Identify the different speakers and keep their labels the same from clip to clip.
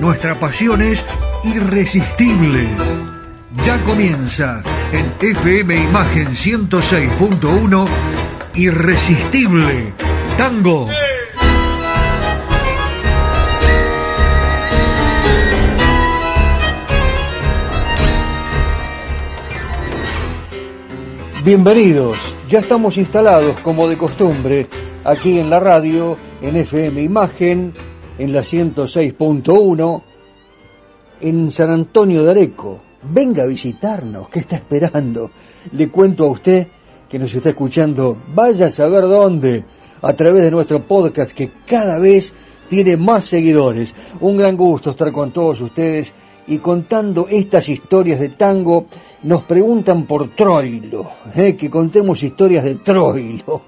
Speaker 1: nuestra pasión es irresistible. Ya comienza en FM Imagen 106.1 Irresistible Tango. Bienvenidos, ya estamos instalados como de costumbre aquí en la radio, en FM Imagen en la 106.1 en San Antonio de Areco. Venga a visitarnos, ¿qué está esperando? Le cuento a usted que nos está escuchando, vaya a saber dónde, a través de nuestro podcast que cada vez tiene más seguidores. Un gran gusto estar con todos ustedes y contando estas historias de tango. Nos preguntan por Troilo, ¿eh? que contemos historias de Troilo,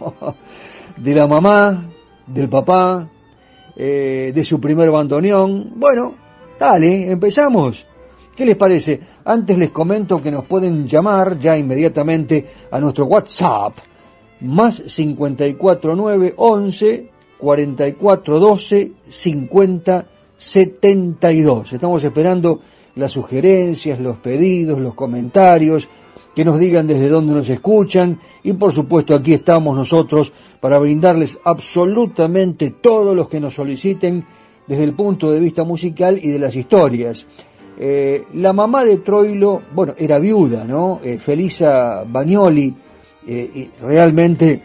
Speaker 1: de la mamá, del papá, eh, de su primer bandoneón. Bueno, dale, empezamos. ¿Qué les parece? Antes les comento que nos pueden llamar ya inmediatamente a nuestro WhatsApp, más 549 11 44 12 50 72. Estamos esperando las sugerencias, los pedidos, los comentarios, que nos digan desde dónde nos escuchan y por supuesto aquí estamos nosotros para brindarles absolutamente todos los que nos soliciten desde el punto de vista musical y de las historias. Eh, la mamá de Troilo, bueno, era viuda, ¿no? Eh, Felisa Bagnoli eh, realmente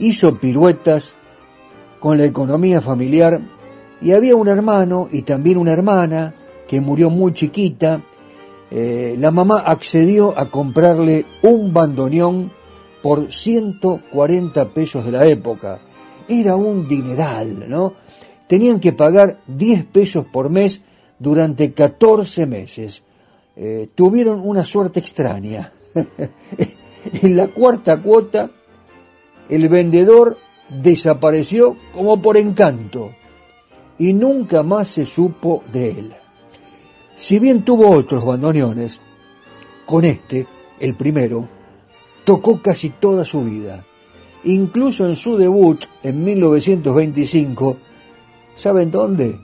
Speaker 1: hizo piruetas con la economía familiar y había un hermano y también una hermana que murió muy chiquita. La mamá accedió a comprarle un bandoneón por 140 pesos de la época. Era un dineral, ¿no? Tenían que pagar 10 pesos por mes durante 14 meses. Eh, tuvieron una suerte extraña. en la cuarta cuota, el vendedor desapareció como por encanto y nunca más se supo de él. Si bien tuvo otros bandoneones, con este, el primero, tocó casi toda su vida. Incluso en su debut en 1925, ¿saben dónde?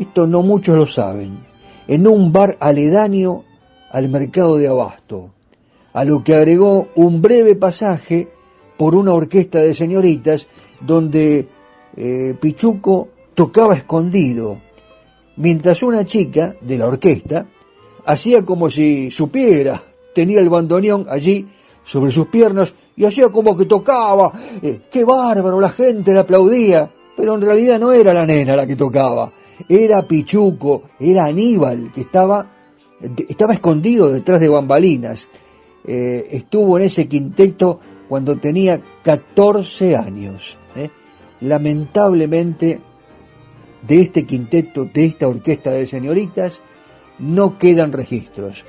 Speaker 1: Esto no muchos lo saben. En un bar aledaño al mercado de Abasto, a lo que agregó un breve pasaje por una orquesta de señoritas donde eh, Pichuco tocaba escondido, mientras una chica de la orquesta hacía como si supiera, tenía el bandoneón allí sobre sus piernas y hacía como que tocaba. Eh, ¡Qué bárbaro! La gente le aplaudía. Pero en realidad no era la nena la que tocaba. Era Pichuco, era Aníbal, que estaba, estaba escondido detrás de bambalinas. Eh, estuvo en ese quinteto cuando tenía 14 años. ¿eh? Lamentablemente, de este quinteto, de esta orquesta de señoritas, no quedan registros.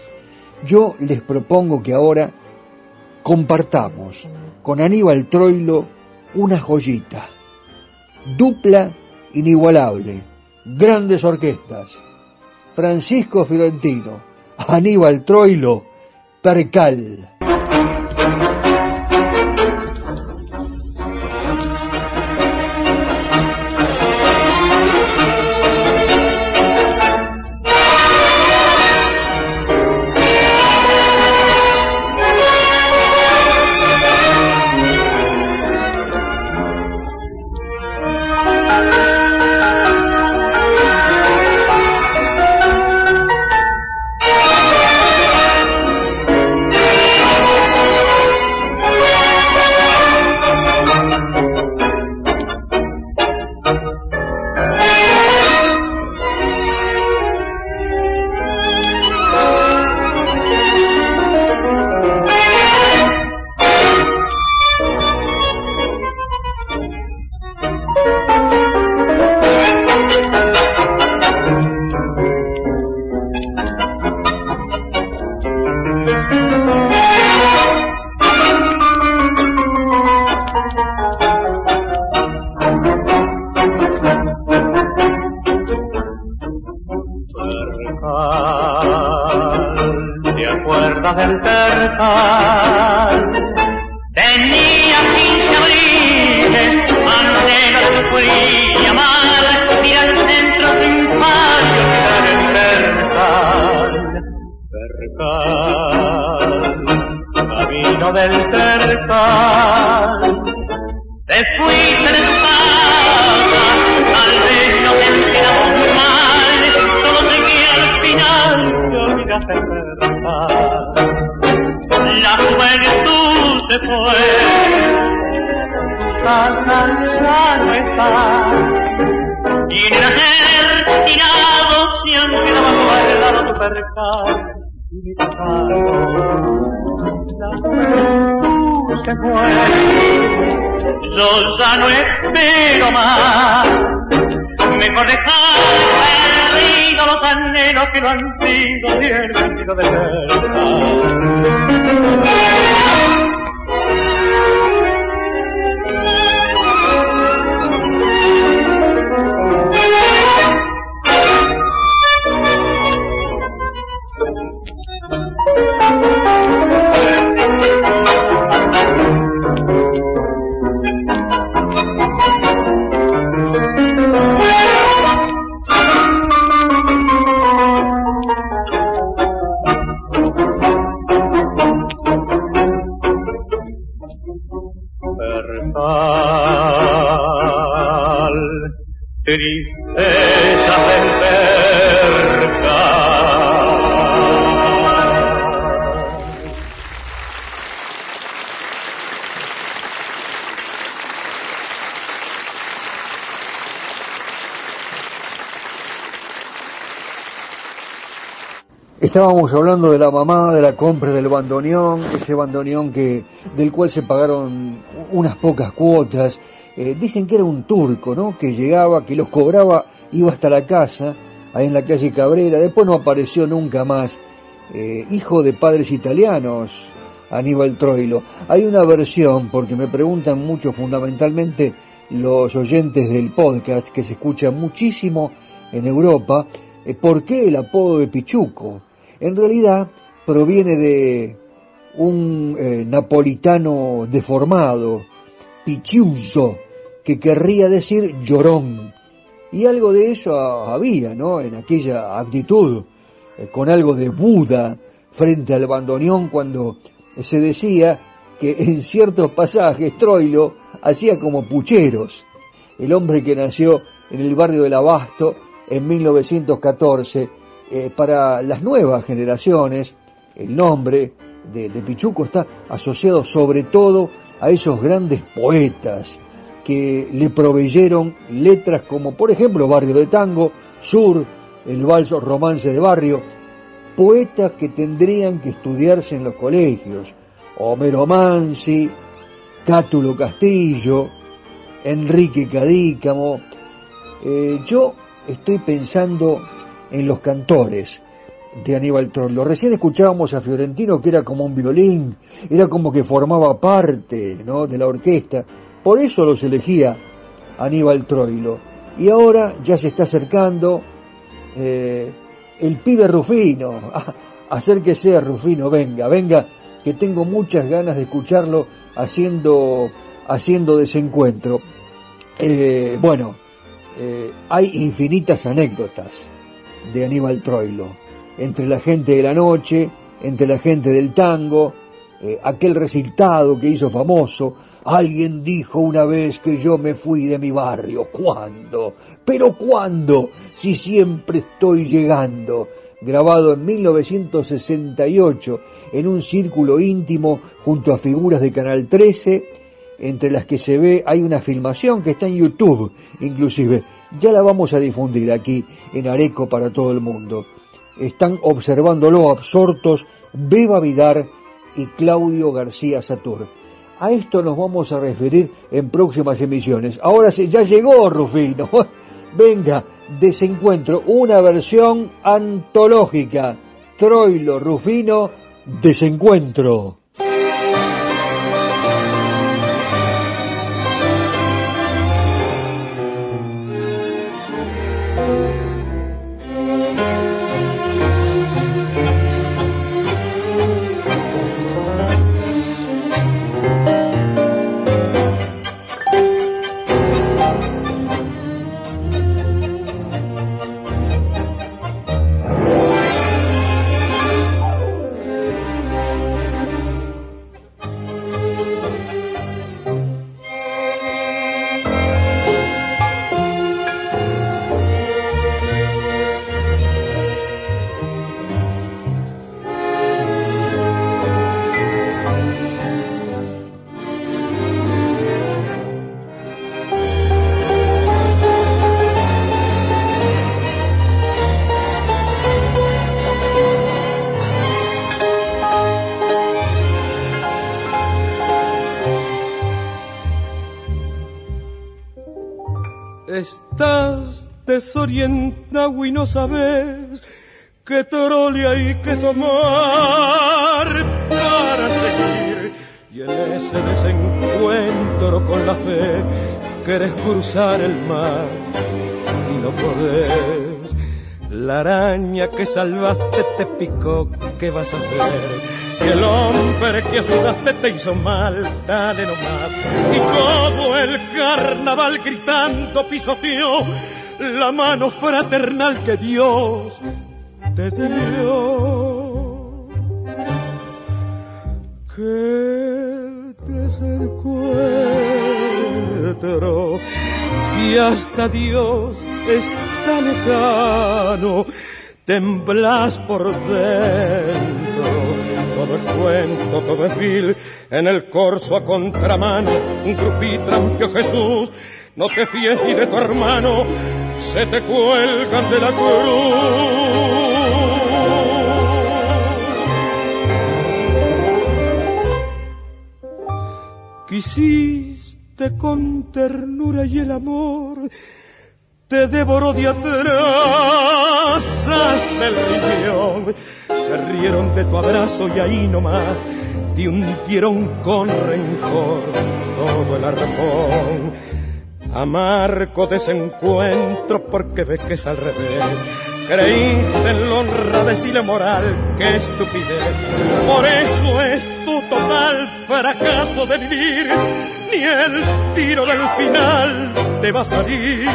Speaker 1: Yo les propongo que ahora compartamos con Aníbal Troilo una joyita, dupla inigualable, grandes orquestas, Francisco Fiorentino, Aníbal Troilo, Percal. Estábamos hablando de la mamá, de la compra del bandoneón, ese bandoneón que, del cual se pagaron unas pocas cuotas. Eh, dicen que era un turco, ¿no? Que llegaba, que los cobraba, iba hasta la casa, ahí en la calle Cabrera, después no apareció nunca más. Eh, hijo de padres italianos, Aníbal Troilo. Hay una versión, porque me preguntan mucho fundamentalmente los oyentes del podcast, que se escucha muchísimo en Europa, eh, ¿por qué el apodo de Pichuco? En realidad proviene de un eh, napolitano deformado, Pichiuso, que querría decir llorón. Y algo de eso había, ¿no? En aquella actitud, eh, con algo de Buda frente al bandoneón cuando se decía que en ciertos pasajes Troilo hacía como pucheros. El hombre que nació en el barrio del Abasto en 1914, eh, para las nuevas generaciones, el nombre de, Pichuco está asociado sobre todo a esos grandes poetas que le proveyeron letras como por ejemplo Barrio de Tango, Sur, el valso Romance de Barrio, poetas que tendrían que estudiarse en los colegios, Homero Mansi, Cátulo Castillo, Enrique Cadícamo. Eh, yo estoy pensando en los cantores de Aníbal Troilo. Recién escuchábamos a Fiorentino que era como un violín, era como que formaba parte ¿no? de la orquesta. Por eso los elegía Aníbal Troilo. Y ahora ya se está acercando eh, el pibe Rufino. Hacer que sea Rufino, venga, venga, que tengo muchas ganas de escucharlo haciendo, haciendo desencuentro. Eh, bueno, eh, hay infinitas anécdotas de Aníbal Troilo, entre la gente de la noche, entre la gente del tango, eh, aquel recitado que hizo famoso, alguien dijo una vez que yo me fui de mi barrio, ¿cuándo? Pero ¿cuándo? Si siempre estoy llegando, grabado en 1968 en un círculo íntimo junto a figuras de Canal 13, entre las que se ve, hay una filmación que está en YouTube, inclusive, ya la vamos a difundir aquí en Areco para todo el mundo. Están observándolo absortos Beba Vidar y Claudio García Satur. A esto nos vamos a referir en próximas emisiones. Ahora sí, ya llegó Rufino. Venga, desencuentro, una versión antológica. Troilo Rufino, desencuentro.
Speaker 2: Desorientado y no sabes qué trole hay que tomar para seguir. Y en ese desencuentro con la fe quieres cruzar el mar y no podés. La araña que salvaste te picó, ¿qué vas a hacer? Que el hombre que ayudaste te hizo mal, dale nomás. Y todo el carnaval gritando pisoteó la mano fraternal que Dios te dio. Que desencuentro, si hasta Dios está lejano, temblas por dentro. Todo es cuento, todo es vil, en el corso a contramano, un grupito trampió Jesús, no te fíes ni de tu hermano, se te cuelgan de la cruz. Quisiste con ternura y el amor, te devoró de atrás hasta el riñón. Se rieron de tu abrazo y ahí nomás te hundieron con rencor todo el arpón amargo desencuentro porque ves que es al revés. Creíste en la honradez y la moral, qué estupidez. Por eso es tu total fracaso de vivir, ni el tiro del final te va a salir.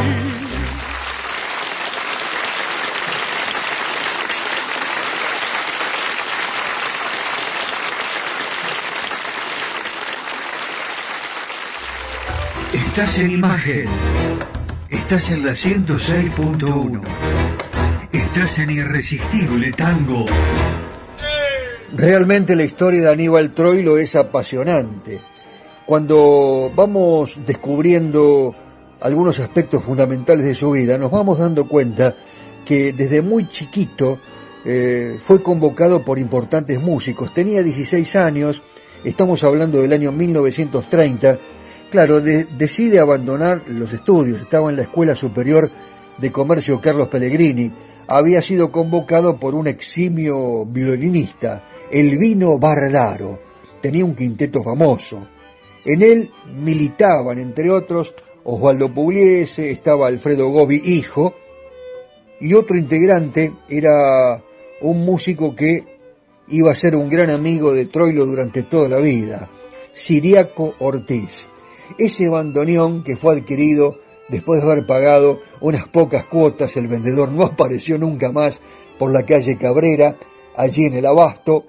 Speaker 1: Estás en imagen. Estás en la 106.1. Estás en Irresistible Tango. Realmente la historia de Aníbal Troilo es apasionante. Cuando vamos descubriendo algunos aspectos fundamentales de su vida, nos vamos dando cuenta que desde muy chiquito eh, fue convocado por importantes músicos. Tenía 16 años, estamos hablando del año 1930, Claro, decide abandonar los estudios, estaba en la Escuela Superior de Comercio Carlos Pellegrini, había sido convocado por un eximio violinista, Elvino Bardaro, tenía un quinteto famoso. En él militaban, entre otros, Osvaldo Pugliese, estaba Alfredo Gobi, hijo, y otro integrante era un músico que iba a ser un gran amigo de Troilo durante toda la vida, Siriaco Ortiz ese bandoneón que fue adquirido después de haber pagado unas pocas cuotas, el vendedor no apareció nunca más por la calle Cabrera, allí en el Abasto.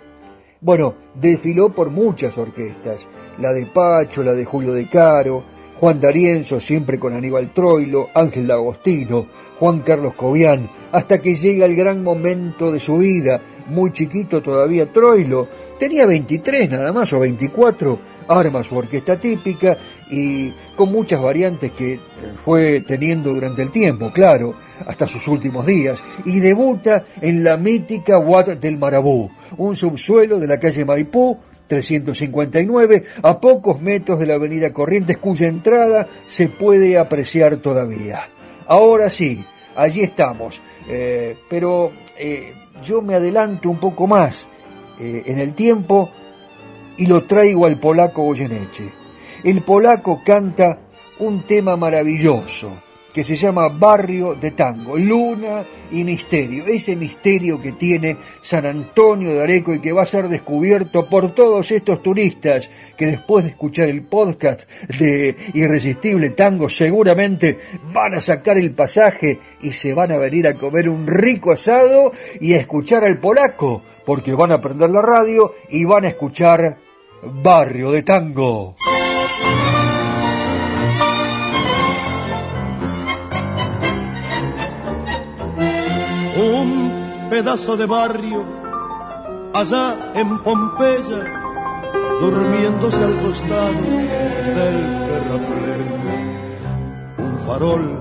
Speaker 1: Bueno, desfiló por muchas orquestas, la de Pacho, la de Julio de Caro, Juan D'Arienzo, siempre con Aníbal Troilo, Ángel D'Agostino, Juan Carlos Cobian, hasta que llega el gran momento de su vida, muy chiquito todavía Troilo, tenía 23 nada más o 24, arma su orquesta típica y con muchas variantes que fue teniendo durante el tiempo, claro, hasta sus últimos días, y debuta en la mítica Wat del Marabú, un subsuelo de la calle Maipú, 359, a pocos metros de la avenida Corrientes, cuya entrada se puede apreciar todavía. Ahora sí, allí estamos, eh, pero eh, yo me adelanto un poco más eh, en el tiempo y lo traigo al polaco Goyeneche. El polaco canta un tema maravilloso que se llama Barrio de Tango, Luna y Misterio, ese misterio que tiene San Antonio de Areco y que va a ser descubierto por todos estos turistas que después de escuchar el podcast de Irresistible Tango seguramente van a sacar el pasaje y se van a venir a comer un rico asado y a escuchar al polaco, porque van a prender la radio y van a escuchar Barrio de Tango.
Speaker 2: Pedazo de barrio allá en Pompeya, durmiéndose al costado del terraplén. Un farol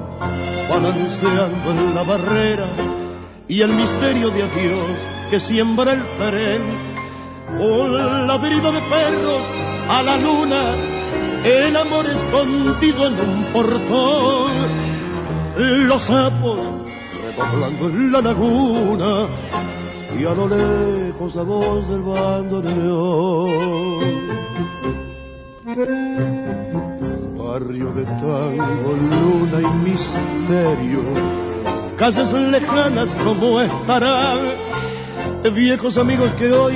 Speaker 2: balanceando en la barrera y el misterio de adiós que siembra el tren un ladrido de perros a la luna, el amor escondido en un portón,
Speaker 3: los sapos repoblando en la laguna y a lo lejos la voz del bandoneón. Barrio de tango, luna y misterio, casas lejanas como estarán, viejos amigos que hoy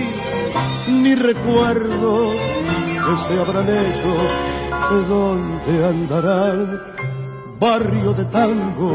Speaker 3: ni recuerdo que se habrán hecho, de dónde andarán. Barrio de tango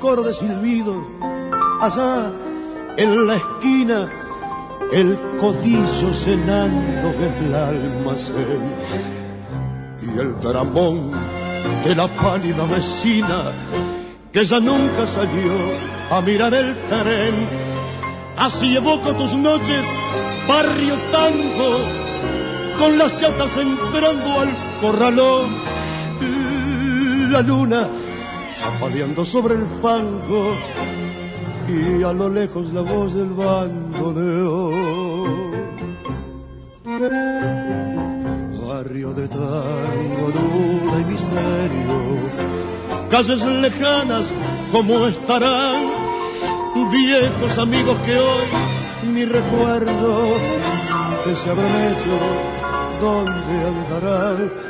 Speaker 3: De silbido, allá en la esquina, el codillo cenando el almacén y el dramón de la pálida vecina que ya nunca salió a mirar el tren. Así evoco tus noches, barrio tango, con las chatas entrando al corralón. La luna chapaleando sobre el fango y a lo lejos la voz del bandoneón. Barrio de tango, duda y misterio, calles lejanas como estarán, viejos amigos que hoy ni recuerdo que se habrán hecho, dónde andarán.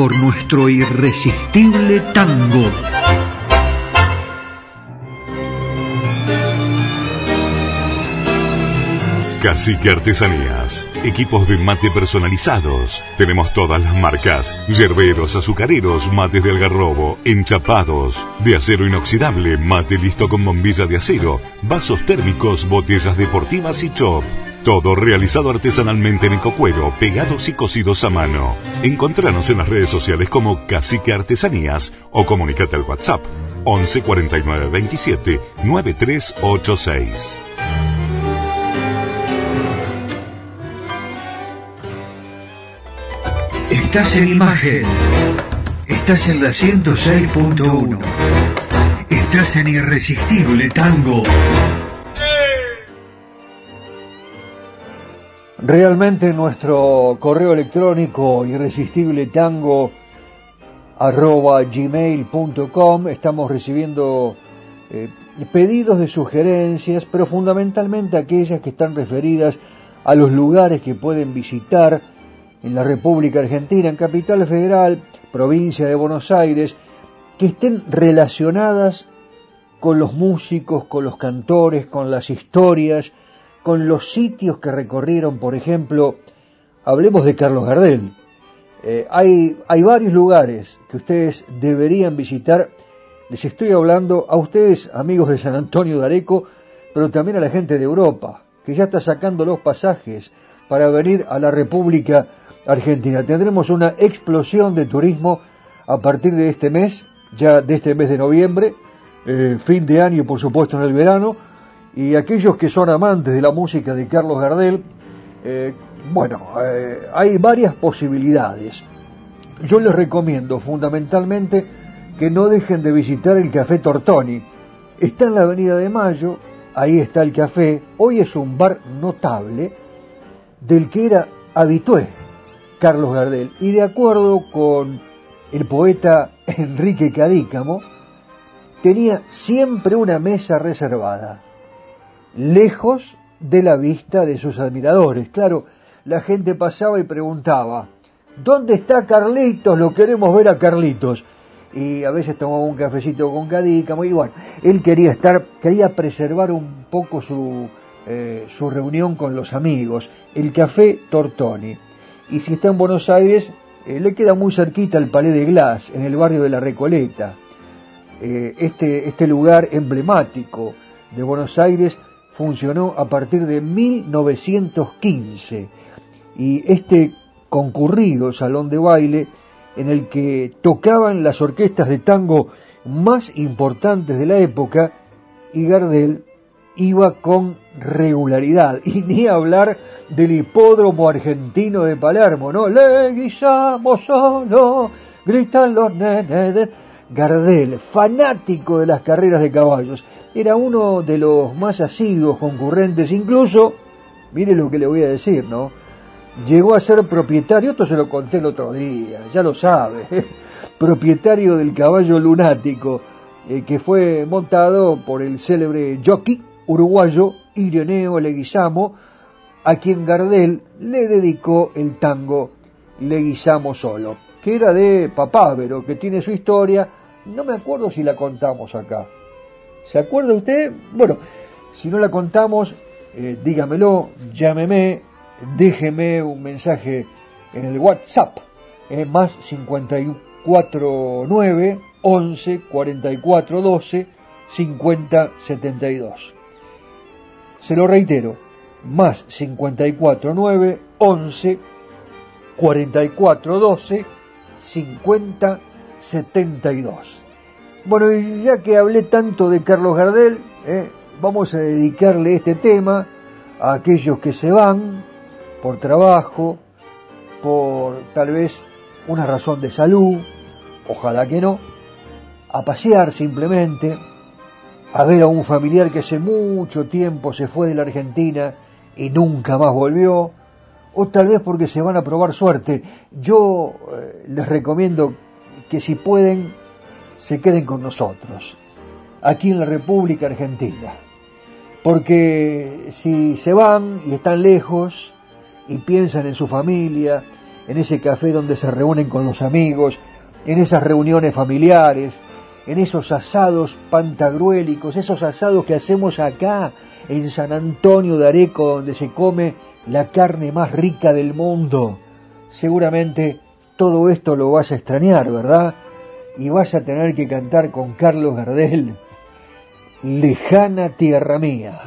Speaker 1: por nuestro irresistible tango.
Speaker 4: Cacique Artesanías. Equipos de mate personalizados. Tenemos todas las marcas. Yerberos, azucareros, mates de algarrobo, enchapados, de acero inoxidable, mate listo con bombilla de acero, vasos térmicos, botellas deportivas y chop. Todo realizado artesanalmente en ecocuero, pegados y cocidos a mano. Encontranos en las redes sociales como Cacique Artesanías o comunicate al WhatsApp 11 49 27 9386.
Speaker 1: Estás en imagen. Estás en la 106.1. Estás en Irresistible Tango. Realmente nuestro correo electrónico irresistible tango arroba estamos recibiendo eh, pedidos de sugerencias, pero fundamentalmente aquellas que están referidas a los lugares que pueden visitar en la República Argentina, en Capital Federal, provincia de Buenos Aires, que estén relacionadas con los músicos, con los cantores, con las historias, con los sitios que recorrieron, por ejemplo, hablemos de Carlos Gardel. Eh, hay, hay varios lugares que ustedes deberían visitar. Les estoy hablando a ustedes, amigos de San Antonio de Areco, pero también a la gente de Europa, que ya está sacando los pasajes para venir a la República Argentina. Tendremos una explosión de turismo a partir de este mes, ya de este mes de noviembre, eh, fin de año, por supuesto, en el verano, Y aquellos que son amantes de la música de Carlos Gardel, eh, bueno, eh, hay varias posibilidades. Yo les recomiendo fundamentalmente que no dejen de visitar el Café Tortoni. Está en la Avenida de Mayo, ahí está el café. Hoy es un bar notable del que era habitué Carlos Gardel. Y de acuerdo con el poeta Enrique Cadícamo, tenía siempre una mesa reservada, lejos de la vista de sus admiradores. Claro, la gente pasaba y preguntaba, ¿dónde está Carlitos? Lo queremos ver a Carlitos. Y a veces tomaba un cafecito con Cadícamo y bueno, él quería estar, quería preservar un poco su, eh, su reunión con los amigos, el Café Tortoni. Y si está en Buenos Aires, eh, le queda muy cerquita el Palais de Glass, en el barrio de La Recoleta. Eh, este, este lugar emblemático de Buenos Aires funcionó a partir de 1915 y este concurrido salón de baile en el que tocaban las orquestas de tango más importantes de la época y Gardel iba con regularidad y ni hablar del hipódromo argentino de Palermo, ¿no? Le guisamos solo, gritan los nenes Gardel, fanático de las carreras de caballos. Era uno de los más asiduos concurrentes, incluso, mire lo que le voy a decir, ¿no? Llegó a ser propietario, esto se lo conté el otro día, ya lo sabe, propietario del caballo lunático, eh, que fue montado por el célebre jockey uruguayo Ireneo Leguizamo, a quien Gardel le dedicó el tango Leguizamo solo, que era de Papávero, que tiene su historia, no me acuerdo si la contamos acá. ¿Se acuerda usted? Bueno, si no la contamos, eh, dígamelo, llámeme, déjeme un mensaje en el WhatsApp, eh, más 549 11 44 12 50 72. Se lo reitero, más 549 11 44 12 50 72. Bueno, y ya que hablé tanto de Carlos Gardel, eh, vamos a dedicarle este tema a aquellos que se van por trabajo, por tal vez una razón de salud, ojalá que no, a pasear simplemente, a ver a un familiar que hace mucho tiempo se fue de la Argentina y nunca más volvió, o tal vez porque se van a probar suerte. Yo eh, les recomiendo que si pueden se queden con nosotros, aquí en la República Argentina. Porque si se van y están lejos y piensan en su familia, en ese café donde se reúnen con los amigos, en esas reuniones familiares, en esos asados pantagruélicos, esos asados que hacemos acá en San Antonio de Areco, donde se come la carne más rica del mundo. Seguramente todo esto lo vas a extrañar, ¿verdad? y vas a tener que cantar con Carlos Gardel, Lejana Tierra Mía.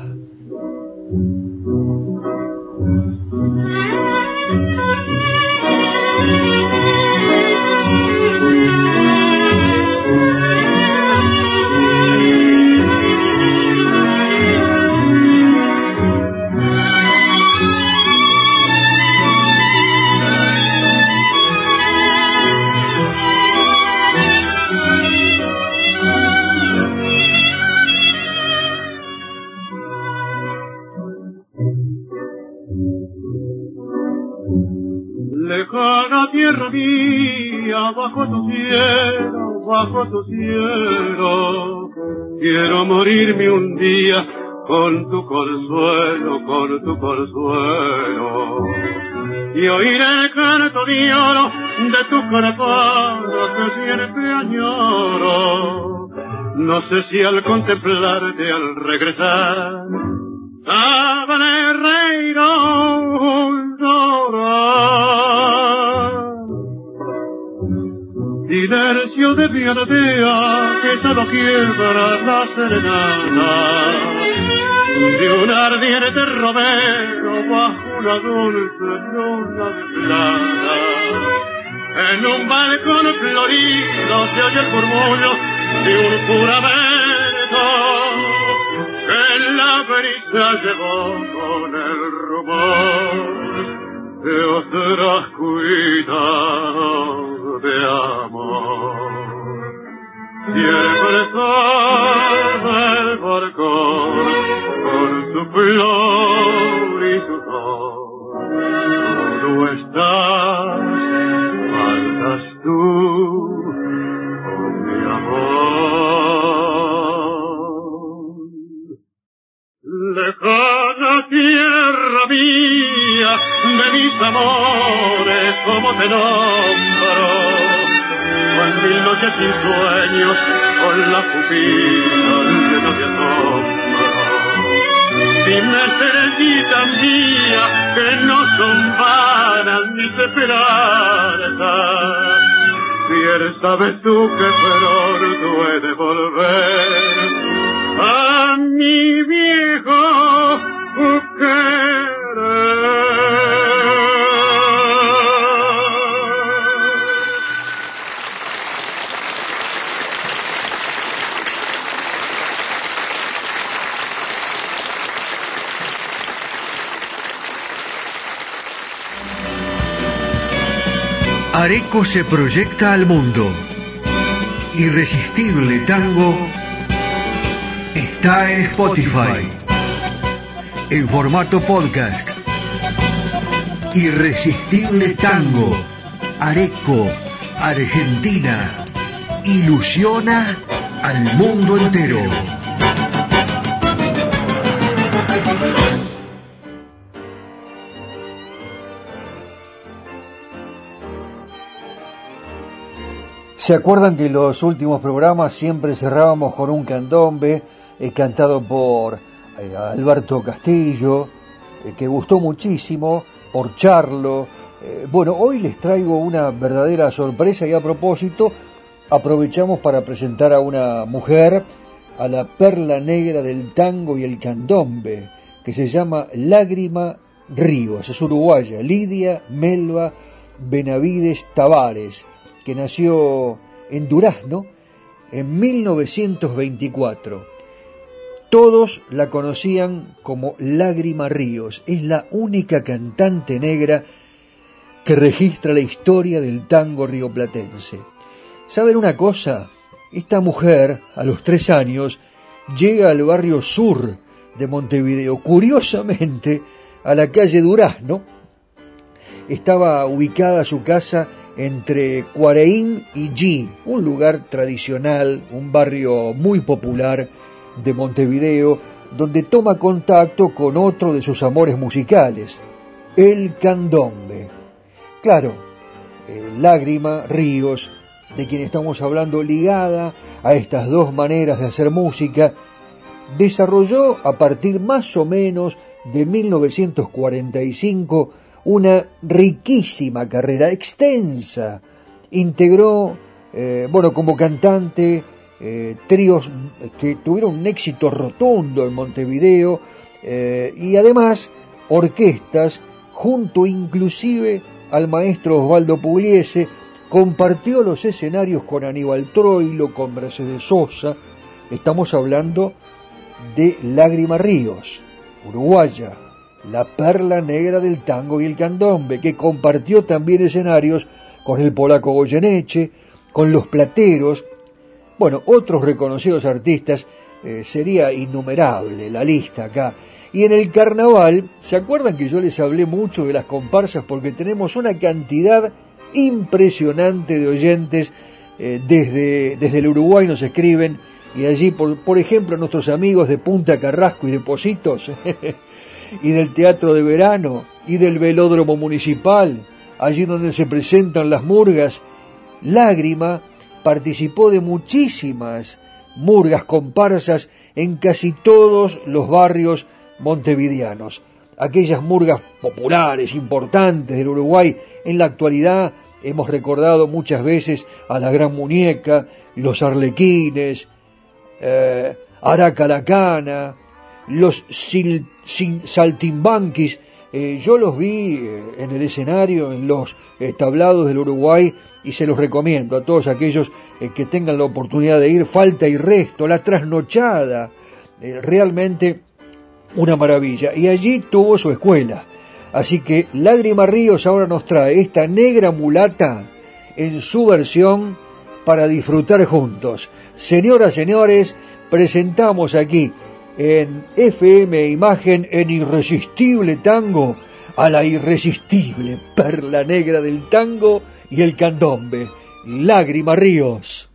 Speaker 5: Tierra mía, bajo tu cielo, bajo tu cielo, quiero morirme un día con tu consuelo, con tu consuelo. Y el canto de oro de tu corazón que siempre añoro. No sé si al contemplarte, al regresar, sabré reír o Silencio de aldea que solo quiebra la serenata de un ardiente romero bajo una dulce luna de plata. En un balcón florido se oye el murmullo de un juramento que la brisa llevó con el rumor de otras cuidados de amor. Siempre sabe el barco con su flor y su sol. Tú estás, faltas tú, oh mi amor. Lejana tierra mía, de mis amores, como te nombro con mil noches sin sueños, con la pupila llena de asombro. Dime, estrellita mía, que no son vanas mis esperanzas. Bien sabes tú que he de volver a mi viejo querer.
Speaker 1: Areco se proyecta al mundo. Irresistible Tango está en Spotify. En formato podcast. Irresistible Tango. Areco, Argentina. Ilusiona al mundo entero. ¿Se acuerdan que los últimos programas siempre cerrábamos con un candombe eh, cantado por eh, Alberto Castillo, eh, que gustó muchísimo, por Charlo? Eh, bueno, hoy les traigo una verdadera sorpresa y a propósito aprovechamos para presentar a una mujer, a la perla negra del tango y el candombe, que se llama Lágrima Ríos, es uruguaya, Lidia Melba Benavides Tavares que nació en Durazno en 1924. Todos la conocían como Lágrima Ríos. Es la única cantante negra que registra la historia del tango rioplatense. ¿Saben una cosa? Esta mujer, a los tres años, llega al barrio sur de Montevideo, curiosamente a la calle Durazno. Estaba ubicada su casa entre Cuareín y G, un lugar tradicional, un barrio muy popular de Montevideo, donde toma contacto con otro de sus amores musicales, el candombe. Claro, Lágrima Ríos, de quien estamos hablando, ligada a estas dos maneras de hacer música, desarrolló a partir más o menos de 1945 una riquísima carrera, extensa. Integró, eh, bueno, como cantante, eh, tríos que tuvieron un éxito rotundo en Montevideo eh, y además orquestas, junto inclusive al maestro Osvaldo Pugliese, compartió los escenarios con Aníbal Troilo, con Mercedes Sosa. Estamos hablando de Lágrima Ríos, uruguaya, la perla negra del tango y el candombe, que compartió también escenarios con el polaco Goyeneche, con los plateros, bueno, otros reconocidos artistas, eh, sería innumerable la lista acá. Y en el carnaval, ¿se acuerdan que yo les hablé mucho de las comparsas? Porque tenemos una cantidad impresionante de oyentes eh, desde, desde el Uruguay nos escriben y allí, por, por ejemplo, nuestros amigos de Punta Carrasco y de Positos, y del Teatro de Verano y del Velódromo Municipal, allí donde se presentan las murgas, Lágrima participó de muchísimas murgas comparsas en casi todos los barrios montevideanos. Aquellas murgas populares, importantes del Uruguay, en la actualidad hemos recordado muchas veces a la Gran Muñeca, los Arlequines, eh, Aracalacana, los saltimbanquis, eh, yo los vi eh, en el escenario, en los tablados del Uruguay, y se los recomiendo a todos aquellos eh, que tengan la oportunidad de ir, falta y resto, la trasnochada eh, realmente una maravilla. Y allí tuvo su escuela. Así que Lágrima Ríos ahora nos trae esta negra mulata en su versión para disfrutar juntos. Señoras, señores, presentamos aquí en FM Imagen en Irresistible Tango a la irresistible perla negra del tango y el candombe, Lágrima Ríos.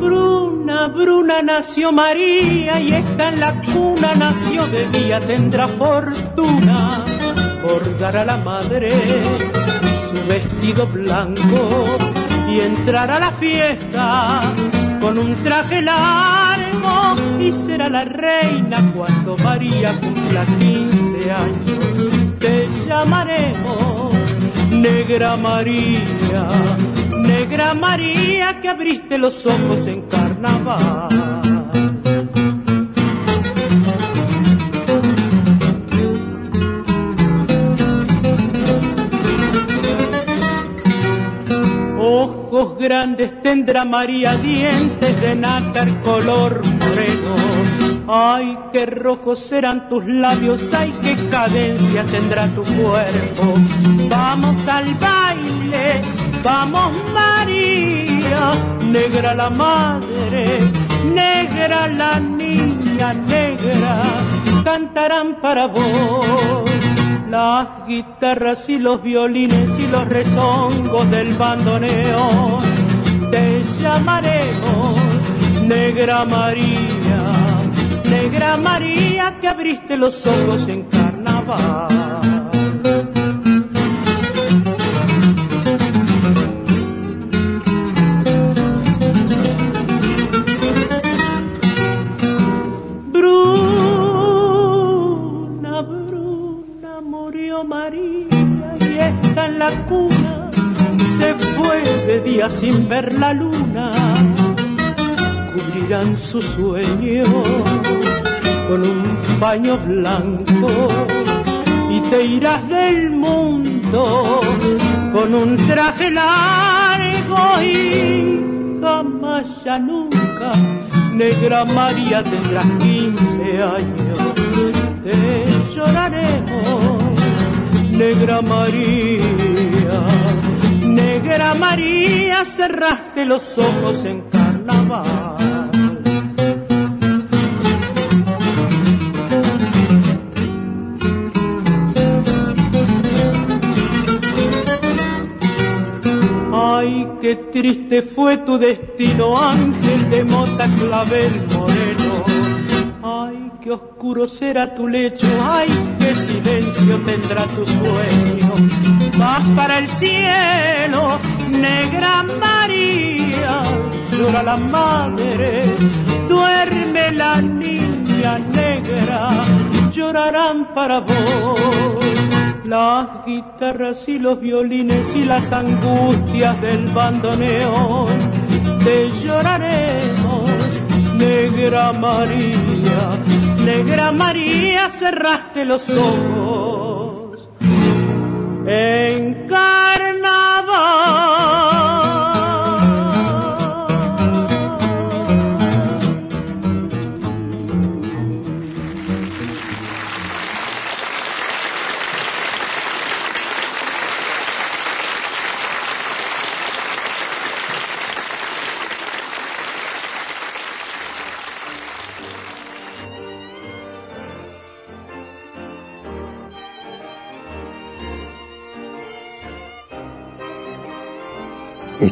Speaker 6: Bruna, Bruna nació María y está en la cuna, nació de día, tendrá fortuna por a la madre su vestido blanco y entrar a la fiesta con un traje largo y será la reina cuando María cumpla 15 años. Te llamaremos Negra María, Negra María que abriste los ojos en carnaval. Grandes tendrá María, dientes de nácar color moreno. Ay, qué rojos serán tus labios, ay, qué cadencia tendrá tu cuerpo. Vamos al baile, vamos María, negra la madre, negra la niña, negra, cantarán para vos las guitarras y los violines y los rezongos del bandoneón. Te llamaremos Negra María, Negra María que abriste los ojos en carnaval. Sin ver la luna cubrirán su sueño con un paño blanco y te irás del mundo con un traje largo y jamás ya nunca negra María tendrás 15 años. Te lloraremos negra María María, cerraste los ojos en carnaval. Ay, qué triste fue tu destino, ángel de mota clavel moreno. Ay, qué oscuro será tu lecho, ay, qué silencio tendrá tu sueño vas para el cielo, negra María, llora la madre, duerme la niña negra, llorarán para vos las guitarras y los violines y las angustias del bandoneón. Te lloraremos, negra María, negra María, cerraste los ojos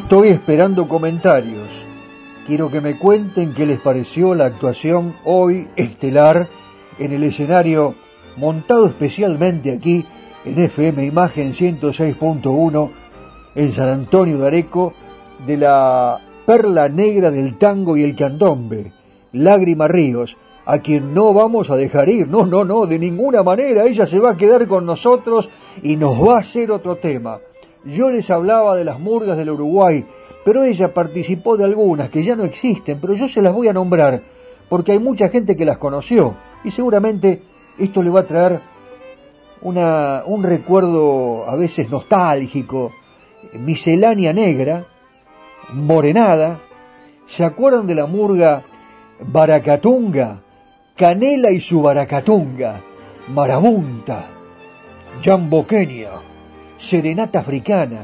Speaker 1: Estoy esperando comentarios. Quiero que me cuenten qué les pareció la actuación hoy estelar en el escenario montado especialmente aquí en FM Imagen 106.1 en San Antonio de Areco de la perla negra del tango y el candombe, Lágrima Ríos, a quien no vamos a dejar ir, no, no, no, de ninguna manera, ella se va a quedar con nosotros y nos va a hacer otro tema. Yo les hablaba de las murgas del Uruguay, pero ella participó de algunas que ya no existen, pero yo se las voy a nombrar, porque hay mucha gente que las conoció, y seguramente esto le va a traer una, un recuerdo a veces nostálgico, miscelánea negra, morenada. ¿Se acuerdan de la murga Baracatunga? Canela y su Baracatunga, Marabunta, Jamboqueña, Serenata Africana.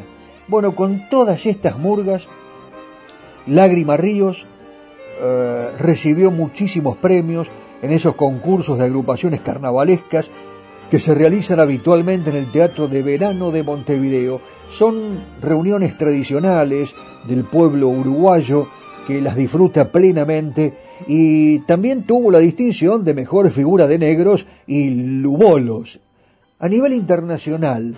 Speaker 1: Bueno, con todas estas murgas, Lágrima Ríos eh, recibió muchísimos premios en esos concursos de agrupaciones carnavalescas que se realizan habitualmente en el Teatro de Verano de Montevideo. Son reuniones tradicionales del pueblo uruguayo que las disfruta plenamente y también tuvo la distinción de mejor figura de negros y lubolos. A nivel internacional,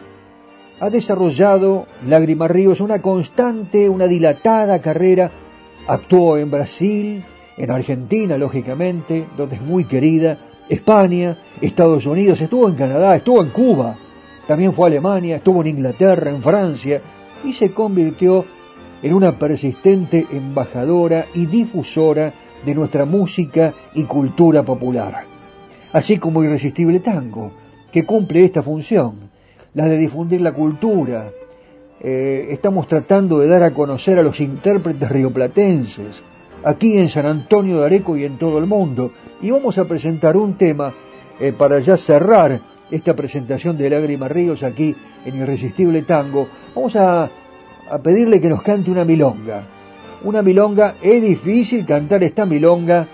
Speaker 1: ha desarrollado Lágrima Ríos una constante, una dilatada carrera. Actuó en Brasil, en Argentina, lógicamente, donde es muy querida, España, Estados Unidos, estuvo en Canadá, estuvo en Cuba, también fue a Alemania, estuvo en Inglaterra, en Francia, y se convirtió en una persistente embajadora y difusora de nuestra música y cultura popular, así como Irresistible Tango, que cumple esta función, la de difundir la cultura. Eh, estamos tratando de dar a conocer a los intérpretes rioplatenses, aquí en San Antonio de Areco y en todo el mundo. Y vamos a presentar un tema eh, para ya cerrar esta presentación de Lágrima Ríos aquí en Irresistible Tango. Vamos a, a pedirle que nos cante una milonga. Una milonga, es difícil cantar esta milonga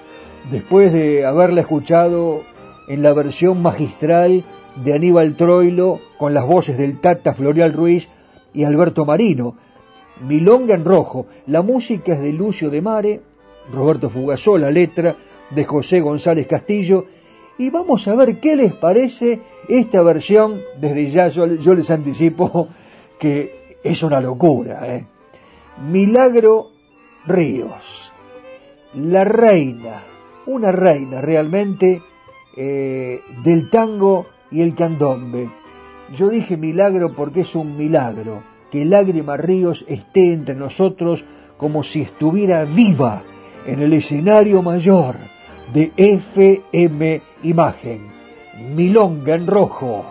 Speaker 1: después de haberla escuchado en la versión magistral de Aníbal Troilo con las voces del Tata Florial Ruiz y Alberto Marino. Milonga en rojo. La música es de Lucio de Mare, Roberto Fugazó, la letra de José González Castillo. Y vamos a ver qué les parece esta versión. Desde ya yo, les anticipo que es una locura. ¿eh? Milagro Ríos. La reina, una reina realmente eh, del tango y el candombe. Yo dije milagro porque es un milagro que Lágrima Ríos esté entre nosotros como si estuviera viva en el escenario mayor de FM Imagen. Milonga en rojo.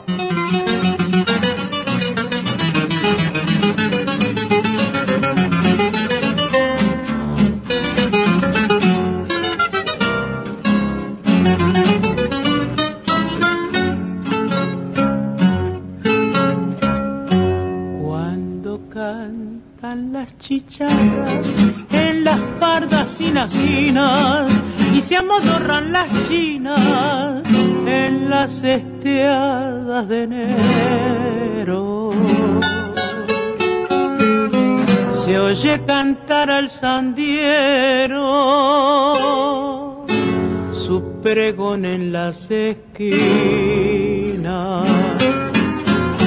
Speaker 6: Chicharras en las pardas y y se amodorran las chinas en las esteadas de enero. Se oye cantar al sandiero su pregón en las esquinas.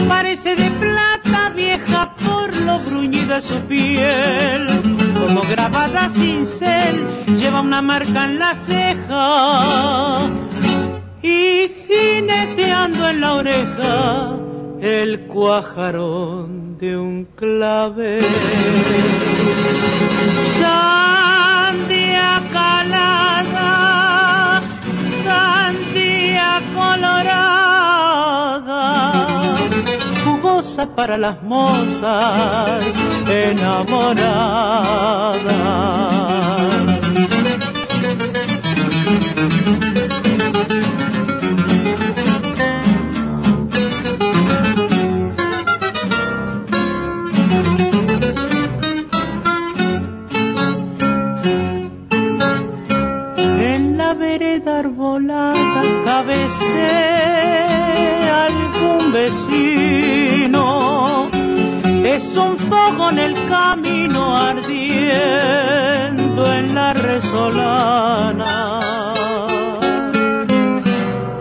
Speaker 6: Parece de plata vieja lo bruñida su piel, como grabada sin cel, lleva una marca en la ceja. Y jineteando en la oreja el cuajarón de un clavel. Sandía calada, sandía colorada para las mozas enamoradas. Es un fuego en el camino ardiendo en la resolana.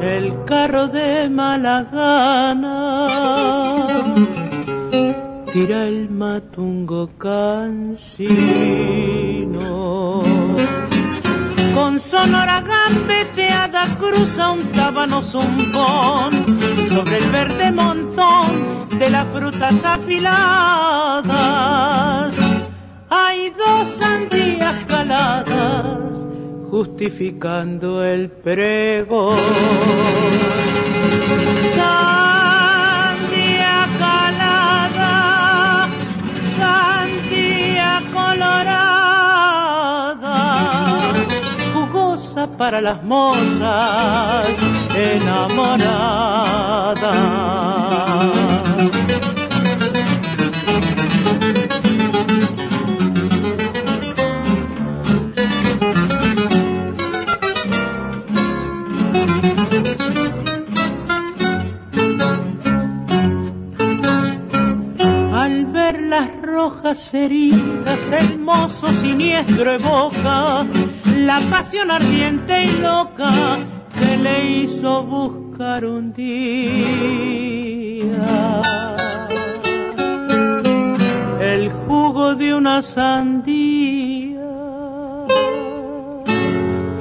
Speaker 6: El carro de Malagana tira el matungo cansino. Con sonora gambeteada cruza un tábano zumbón sobre el verde montón de las frutas apiladas. Hay dos sandías caladas justificando el pregón. Para las mozas enamoradas. rojas heridas el mozo siniestro evoca la pasión ardiente y loca que le hizo buscar un día. El jugo de una sandía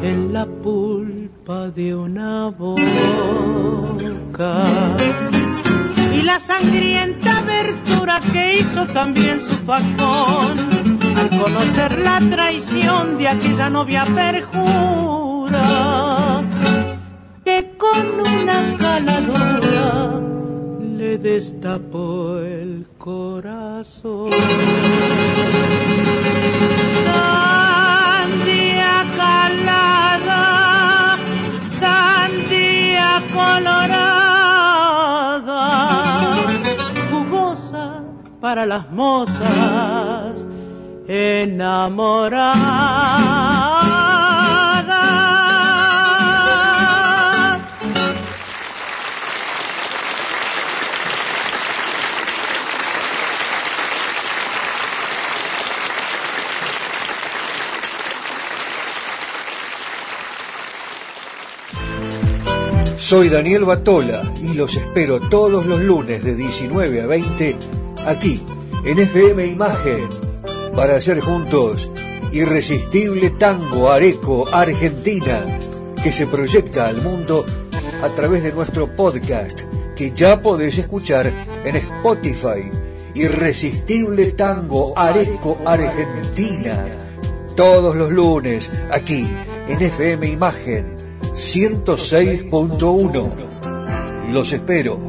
Speaker 6: en la pulpa de una boca. Y la sangrienta abertura que hizo también su facón al conocer la traición de aquella novia perjura que con una caladura le destapó el corazón. Sandía calada, sandía colorada para las mozas enamoradas.
Speaker 1: Soy Daniel Batola y los espero todos los lunes de 19 a 20 aquí en FM Imagen para hacer juntos Irresistible Tango Areco Argentina que se proyecta al mundo a través de nuestro podcast que ya podés escuchar en Spotify. Irresistible Tango Areco Argentina. Todos los lunes aquí en FM Imagen 106.1. Los espero.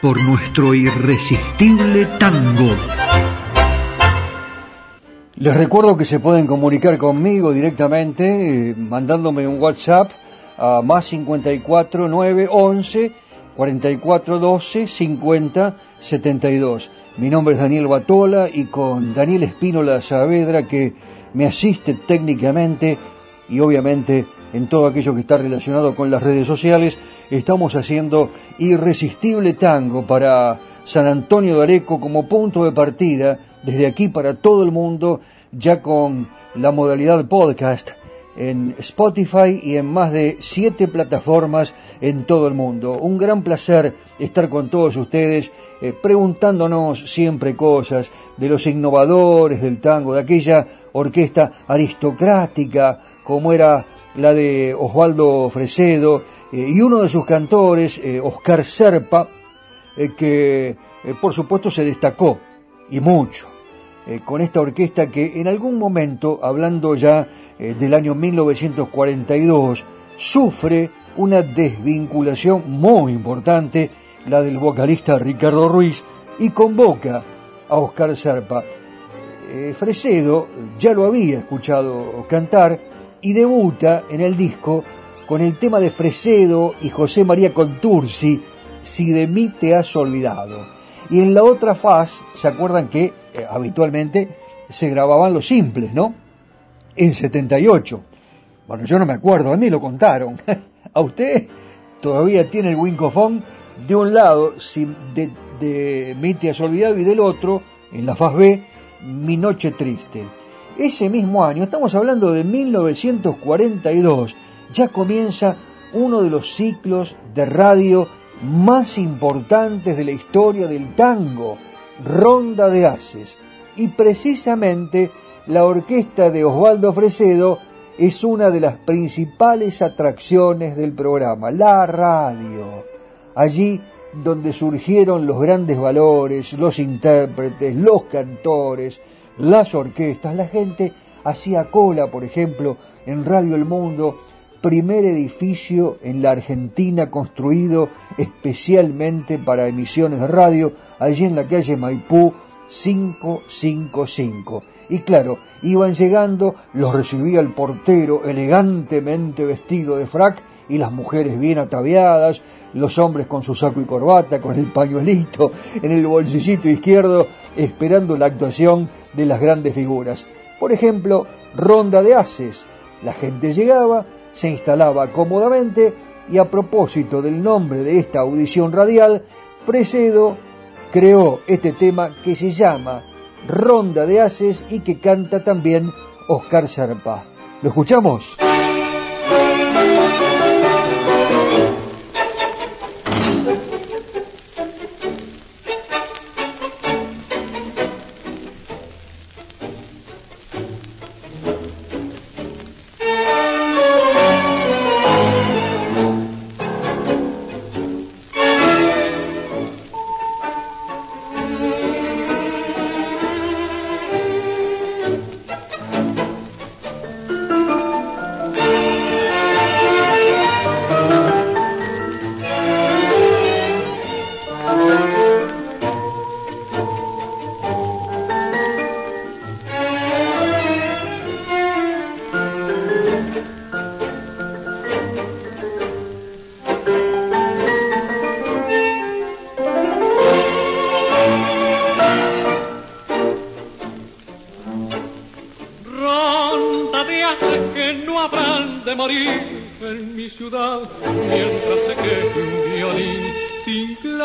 Speaker 1: por nuestro irresistible tango. Les recuerdo que se pueden comunicar conmigo directamente eh, mandándome un WhatsApp a más 54 9 11 44 12 50 72. Mi nombre es Daniel Batola y con Daniel Espínola Saavedra que me asiste técnicamente y obviamente en todo aquello que está relacionado con las redes sociales estamos haciendo Irresistible Tango para San Antonio de Areco como punto de partida desde aquí para todo el mundo, ya con la modalidad podcast en Spotify y en más de siete plataformas en todo el mundo. Un gran placer estar con todos ustedes eh, preguntándonos siempre cosas de los innovadores del tango, de aquella orquesta aristocrática como era la de Osvaldo Fresedo, eh, y uno de sus cantores, eh, Oscar Serpa, eh, que por supuesto se destacó, y mucho, con esta orquesta que en algún momento, hablando ya del año 1942, sufre una desvinculación muy importante, la del vocalista Ricardo Ruiz, y convoca a Oscar Serpa. Fresedo ya lo había escuchado cantar y debuta en el disco con el tema de Fresedo y José María Contursi, Si de mí te has olvidado. Y en la otra faz, ¿se acuerdan que eh, habitualmente se grababan los simples, ¿no? En 78. Bueno, yo no me acuerdo, a mí lo contaron. a usted todavía tiene el wincofón de un lado de, de mí te has olvidado y del otro, en la faz B, Mi Noche Triste. Ese mismo año, estamos hablando de 1942, ya comienza uno de los ciclos de radio más importantes de la historia del tango, Ronda de Haces. Y precisamente la orquesta de Osvaldo Fresedo es una de las principales atracciones del programa, la radio. Allí donde surgieron los grandes valores, los intérpretes, los cantores, las orquestas, la gente hacía cola, por ejemplo, en Radio El Mundo, primer edificio en la Argentina construido especialmente para emisiones de radio, allí en la calle Maipú 555. Y claro, iban llegando, los recibía el portero elegantemente vestido de frac y las mujeres bien ataviadas, los hombres con su saco y corbata, con el pañuelito en el bolsillito izquierdo, esperando la actuación de las grandes figuras. Por ejemplo, ronda de haces. La gente llegaba, se instalaba cómodamente y a propósito del nombre de esta audición radial, Fresedo creó este tema que se llama Ronda de Haces y que canta también Oscar Serpa. ¿Lo escuchamos?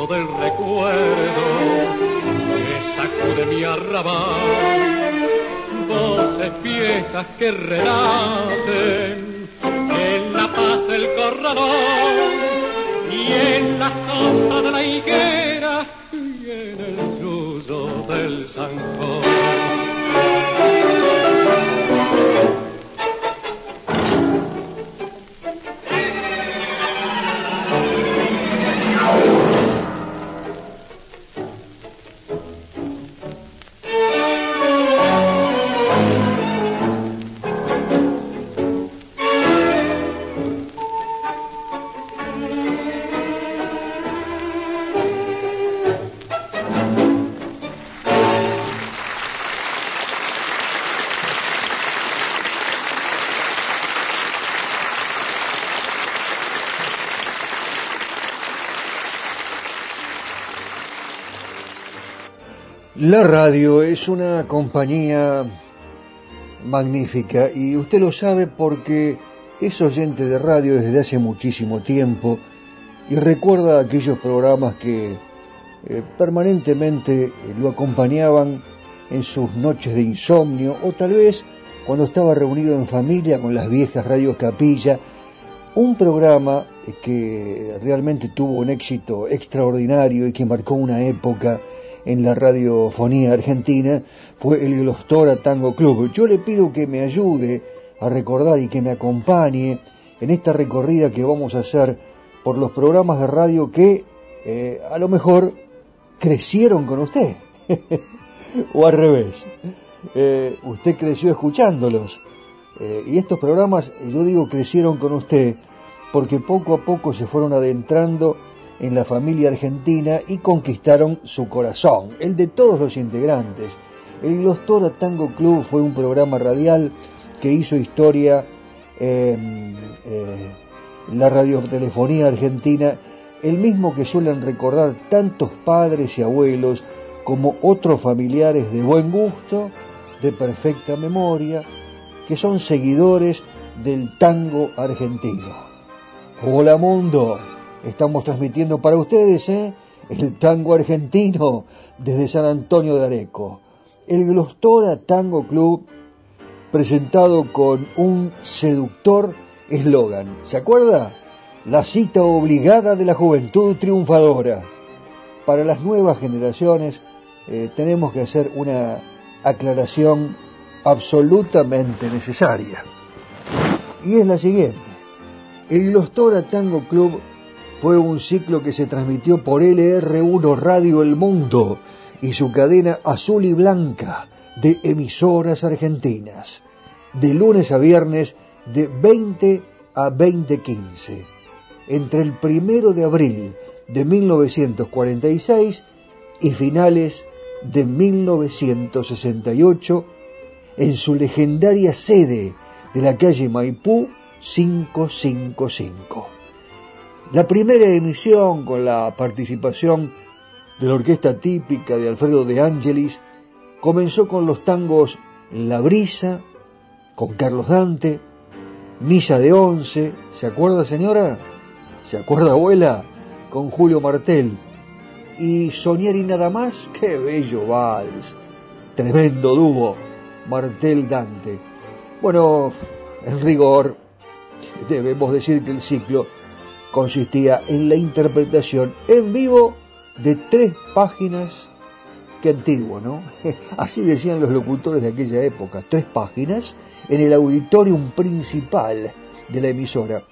Speaker 3: viento del recuerdo que sacude mi arrabal. Voces viejas que renacen en la paz del corredor y en la sombra de la higuera
Speaker 1: La radio es una compañía magnífica y usted lo sabe porque es oyente de radio desde hace muchísimo tiempo y recuerda aquellos programas que eh, permanentemente lo acompañaban en sus noches de insomnio o tal vez cuando estaba reunido en familia con las viejas radios Capilla, un programa que realmente tuvo un éxito extraordinario y que marcó una época en la radiofonía argentina fue el Glostora Tango Club. Yo le pido que me ayude a recordar y que me acompañe en esta recorrida que vamos a hacer por los programas de radio que eh, a lo mejor crecieron con usted. o al revés. Eh, usted creció escuchándolos. Eh, y estos programas, yo digo, crecieron con usted porque poco a poco se fueron adentrando en la familia argentina y conquistaron su corazón, el de todos los integrantes. El Glostora Tango Club fue un programa radial que hizo historia en eh, la radiotelefonía argentina, el mismo que suelen recordar tantos padres y abuelos como otros familiares de buen gusto, de perfecta memoria, que son seguidores del tango argentino. Hola mundo, estamos transmitiendo para ustedes ¿eh? el tango argentino desde San Antonio de Areco. El Glostora Tango Club presentado con un seductor eslogan. ¿Se acuerda? La cita obligada de la juventud triunfadora. Para las nuevas generaciones eh, tenemos que hacer una aclaración absolutamente necesaria. Y es la siguiente. El Glostora Tango Club fue un ciclo que se transmitió por LR1 Radio El Mundo y su cadena azul y blanca de emisoras argentinas, de lunes a viernes de 20 a 2015, entre el primero de abril de 1946 y finales de 1968 en su legendaria sede de la calle Maipú 555. La primera emisión con la participación de la orquesta típica de Alfredo de Angelis comenzó con los tangos La Brisa, con Carlos Dante, Misa de Once, ¿se acuerda señora? ¿Se acuerda abuela? Con Julio Martel. Y Soñar y nada más, qué bello vals, tremendo dúo, Martel Dante. Bueno, en rigor, debemos decir que el ciclo consistía en la interpretación en vivo de tres páginas, qué antiguo, ¿no? Así decían los locutores de aquella época, tres páginas en el auditorium principal de la emisora.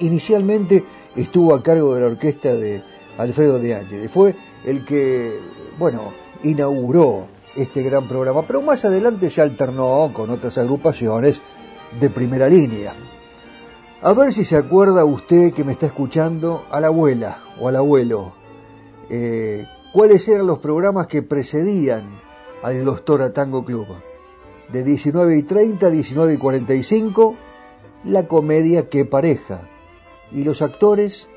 Speaker 1: Inicialmente estuvo a cargo de la orquesta de Alfredo de Ángeles, fue el que, bueno, inauguró este gran programa, pero más adelante se alternó con otras agrupaciones de primera línea. A ver si se acuerda usted que me está escuchando a la abuela o al abuelo. Eh, ¿Cuáles eran los programas que precedían al Los Tora Tango Club? De 19 y 30 a 19 y 45, la comedia Qué pareja. Y los actores,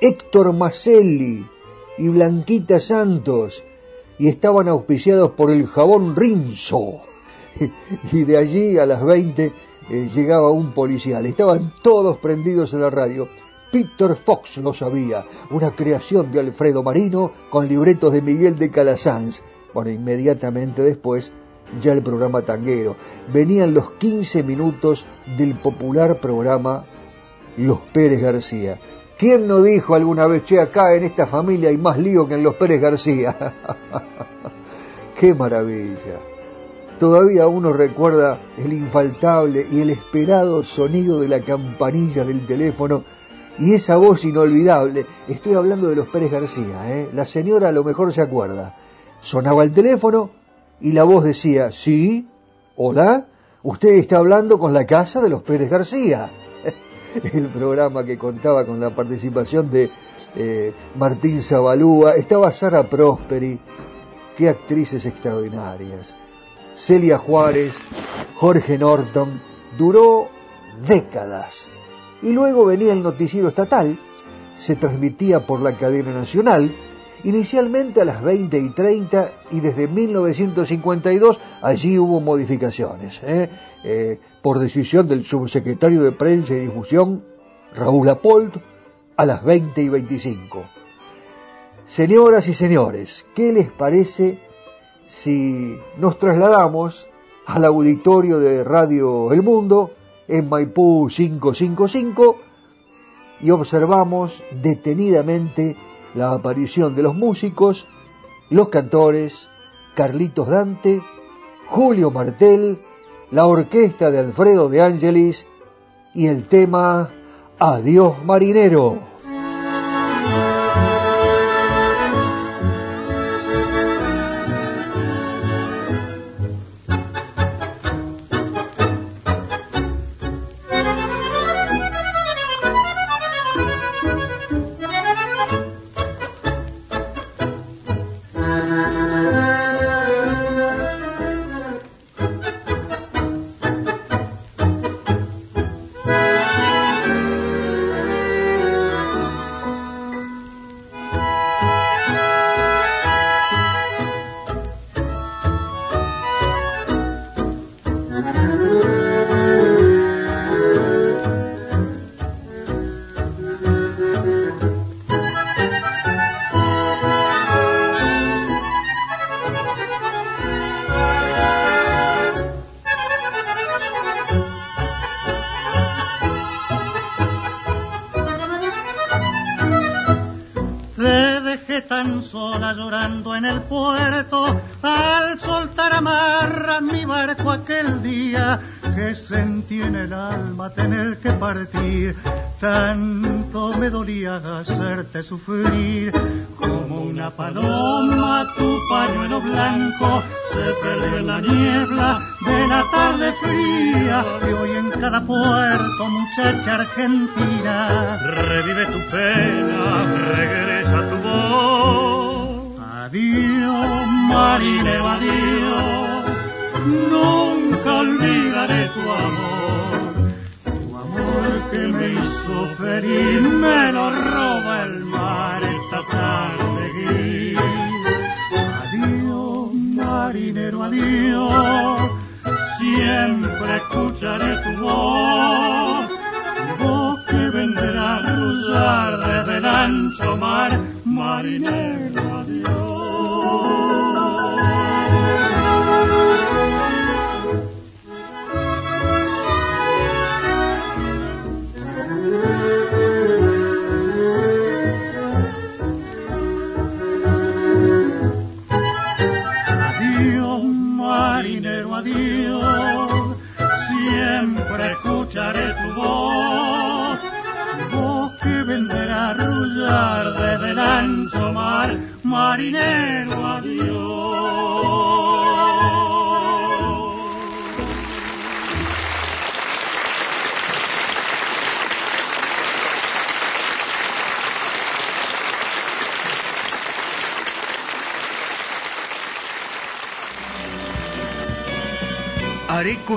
Speaker 1: Héctor Maselli y Blanquita Santos, y estaban auspiciados por el jabón Rinzo. Y de allí a las 20 eh, llegaba un policial. Estaban todos prendidos en la radio. Peter Fox lo sabía, una creación de Alfredo Marino con libretos de Miguel de Calasanz. Bueno, inmediatamente después ya el programa tanguero. Venían los 15 minutos del popular programa Los Pérez García. ¿Quién no dijo alguna vez, che, acá en esta familia hay más lío que en Los Pérez García? ¡Qué maravilla! Todavía uno recuerda el infaltable y el esperado sonido de la campanilla del teléfono y esa voz inolvidable. Estoy hablando de los Pérez García, ¿eh? La señora a lo mejor se acuerda. Sonaba el teléfono y la voz decía, sí, hola, usted está hablando con la casa de los Pérez García. el programa que contaba con la participación de eh, Martín Zabalúa, estaba Sara Prosperi, qué actrices extraordinarias. Celia Juárez, Jorge Norton, duró décadas. Y luego venía el noticiero estatal, se transmitía por la cadena nacional, inicialmente a las 20 y 30 y desde 1952 allí hubo modificaciones, ¿eh? Eh, por decisión del subsecretario de Prensa y Difusión, Raúl Apolt, a las 20 y 25. Señoras y señores, ¿qué les parece si nos trasladamos al auditorio de Radio El Mundo en Maipú 555 y observamos detenidamente la aparición de los músicos, los cantores, Carlitos Dante, Julio Martel la orquesta de Alfredo de Angelis y el tema Adiós Marinero.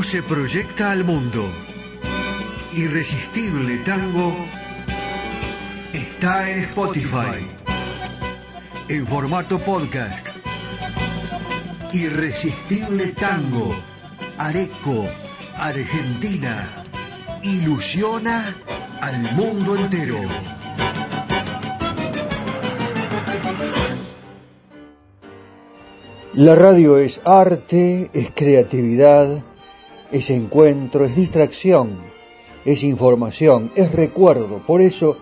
Speaker 7: Se
Speaker 1: proyecta al mundo. Irresistible Tango está en Spotify en formato podcast. Irresistible Tango, Areco, Argentina, ilusiona al mundo entero. La radio es arte, es creatividad, es encuentro, es distracción, es información, es recuerdo. Por eso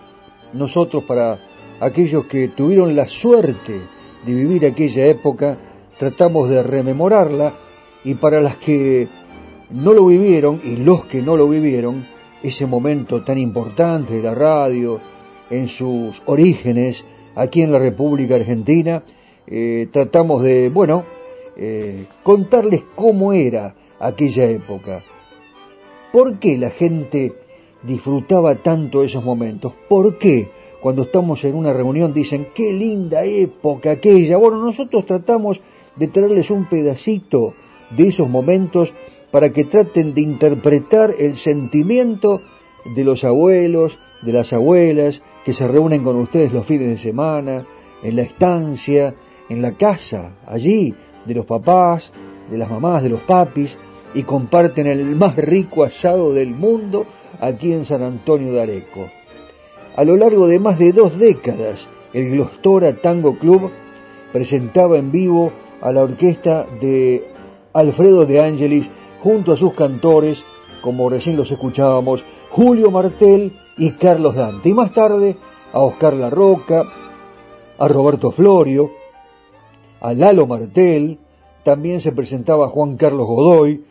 Speaker 1: nosotros para aquellos que tuvieron la suerte de vivir aquella época, tratamos de rememorarla y para las que no lo vivieron y los que no lo vivieron, ese momento tan importante de la radio en sus orígenes aquí en la República Argentina, eh, tratamos de, bueno, eh, contarles cómo era aquella época. ¿Por qué la gente disfrutaba tanto esos momentos? ¿Por qué cuando estamos en una reunión dicen, qué linda época aquella? Bueno, nosotros tratamos de traerles un pedacito de esos momentos para que traten de interpretar el sentimiento de los abuelos, de las abuelas, que se reúnen con ustedes los fines de semana, en la estancia, en la casa, allí, de los papás, de las mamás, de los papis, y comparten el más rico asado del mundo aquí en San Antonio de Areco. A lo largo de más de dos décadas, el Glostora Tango Club presentaba en vivo a la orquesta de Alfredo de Angelis junto a sus cantores, como recién los escuchábamos, Julio Martel y Carlos Dante. Y más tarde a Oscar La Roca, a Roberto Florio, a Lalo Martel, también se presentaba Juan Carlos Godoy,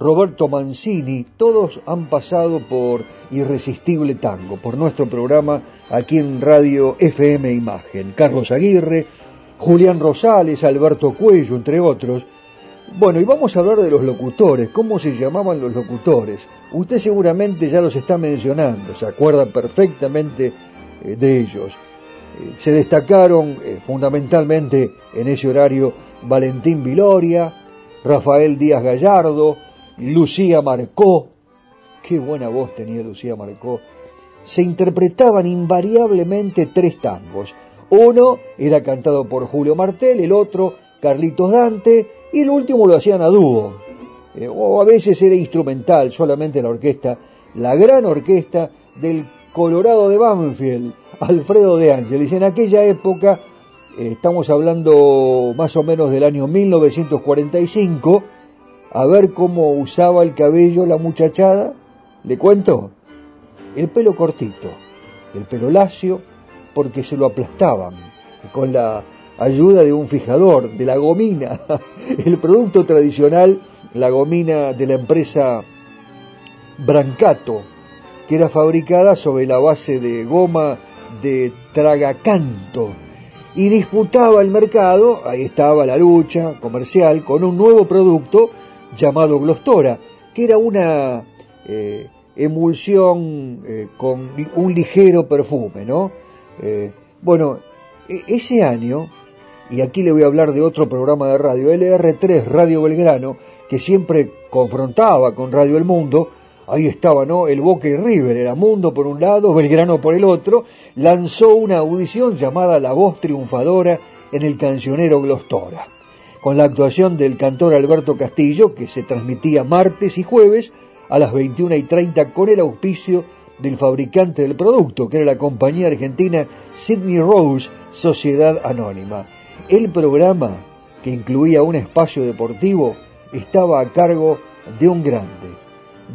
Speaker 1: Roberto Mancini, todos han pasado por Irresistible Tango, por nuestro programa aquí en Radio FM Imagen. Carlos Aguirre, Julián Rosales, Alberto Cuello, entre otros. Bueno, y vamos a hablar de los locutores, cómo se llamaban los locutores. Usted seguramente ya los está mencionando, se acuerda perfectamente eh, de ellos. Eh, se destacaron eh, fundamentalmente en ese horario Valentín Viloria, Rafael Díaz Gallardo, Lucía Marcó, qué buena voz tenía Lucía Marcó, se interpretaban invariablemente tres tangos. Uno era cantado por Julio Martel, el otro Carlitos Dante y el último lo hacían a dúo. Eh, o a veces era instrumental, solamente la orquesta, la gran orquesta del Colorado de Banfield, Alfredo de Ángeles. En aquella época, eh, estamos hablando más o menos del año 1945, a ver cómo usaba el cabello la muchachada. ¿Le cuento? El pelo cortito, el pelo lacio, porque se lo aplastaban con la ayuda de un fijador, de la gomina, el producto tradicional, la gomina de la empresa Brancato, que era fabricada sobre la base de goma de tragacanto y disputaba el mercado, ahí estaba la lucha comercial, con un nuevo producto llamado Glostora, que era una eh, emulsión eh, con un ligero perfume, ¿no? Eh, bueno, e, ese año, y aquí le voy a hablar de otro programa de radio, LR3 Radio Belgrano, que siempre confrontaba con Radio El Mundo, ahí estaba, ¿no? El Boca y River, era Mundo por un lado, Belgrano por el otro, lanzó una audición llamada La Voz Triunfadora en el cancionero Glostora con la actuación del cantor Alberto Castillo, que se transmitía martes y jueves a las 21 y 30 con el auspicio del fabricante del producto, que era la compañía argentina Sydney Rose Sociedad Anónima. El programa, que incluía un espacio deportivo, estaba a cargo de un grande,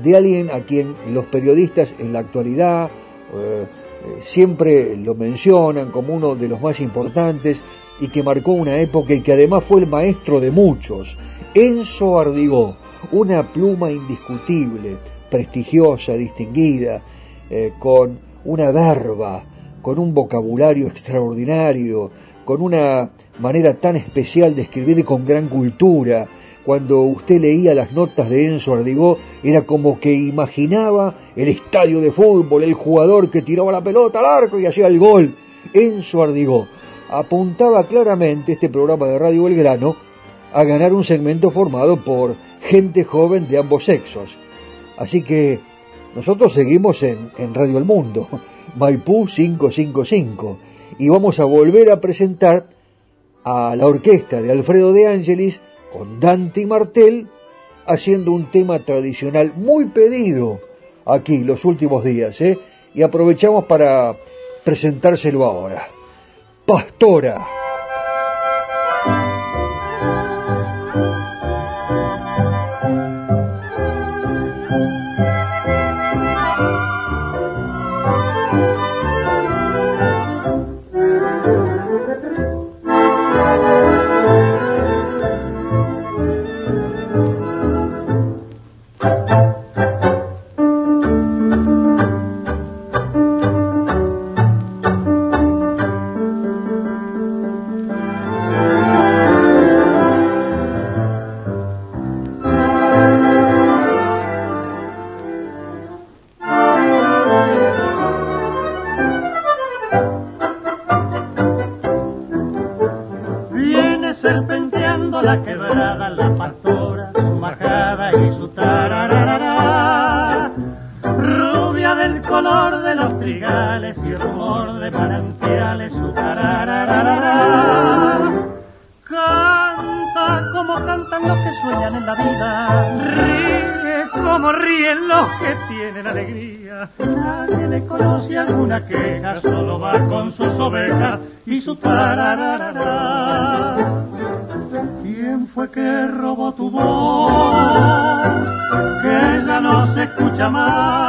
Speaker 1: de alguien a quien los periodistas en la actualidad eh, eh, siempre lo mencionan como uno de los más importantes y que marcó una época y que además fue el maestro de muchos. Enzo Ardigó, una pluma indiscutible, prestigiosa, distinguida, eh, con una verba, con un vocabulario extraordinario, con una manera tan especial de escribir y con gran cultura. Cuando usted leía las notas de Enzo Ardigó, era como que imaginaba el estadio de fútbol, el jugador que tiraba la pelota al arco y hacía el gol. Enzo Ardigó, apuntaba claramente este programa de Radio Belgrano a ganar un segmento formado por gente joven de ambos sexos. Así que nosotros seguimos en, Radio El Mundo, Maipú 555, y vamos a volver a presentar a la orquesta de Alfredo de Angelis con Dante y Martel haciendo un tema tradicional muy pedido aquí los últimos días, ¿eh? y aprovechamos para presentárselo ahora. Pastora.
Speaker 7: sonríen los que tienen alegría. Nadie le conoce alguna queja, solo va con sus ovejas y su tarararara.
Speaker 6: ¿Quién fue que robó tu voz? Que ya no se escucha más.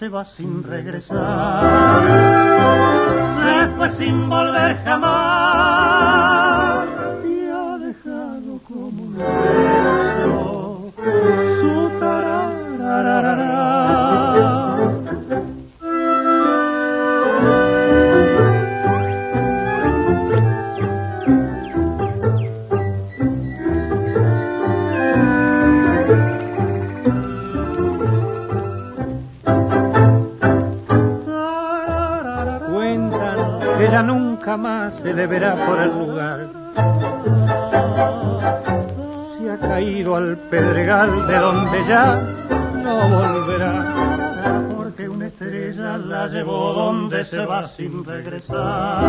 Speaker 6: Se va sin regresar. Se sin volver jamás ya no volverá.
Speaker 7: Porque una estrella la llevó donde se va sin regresar.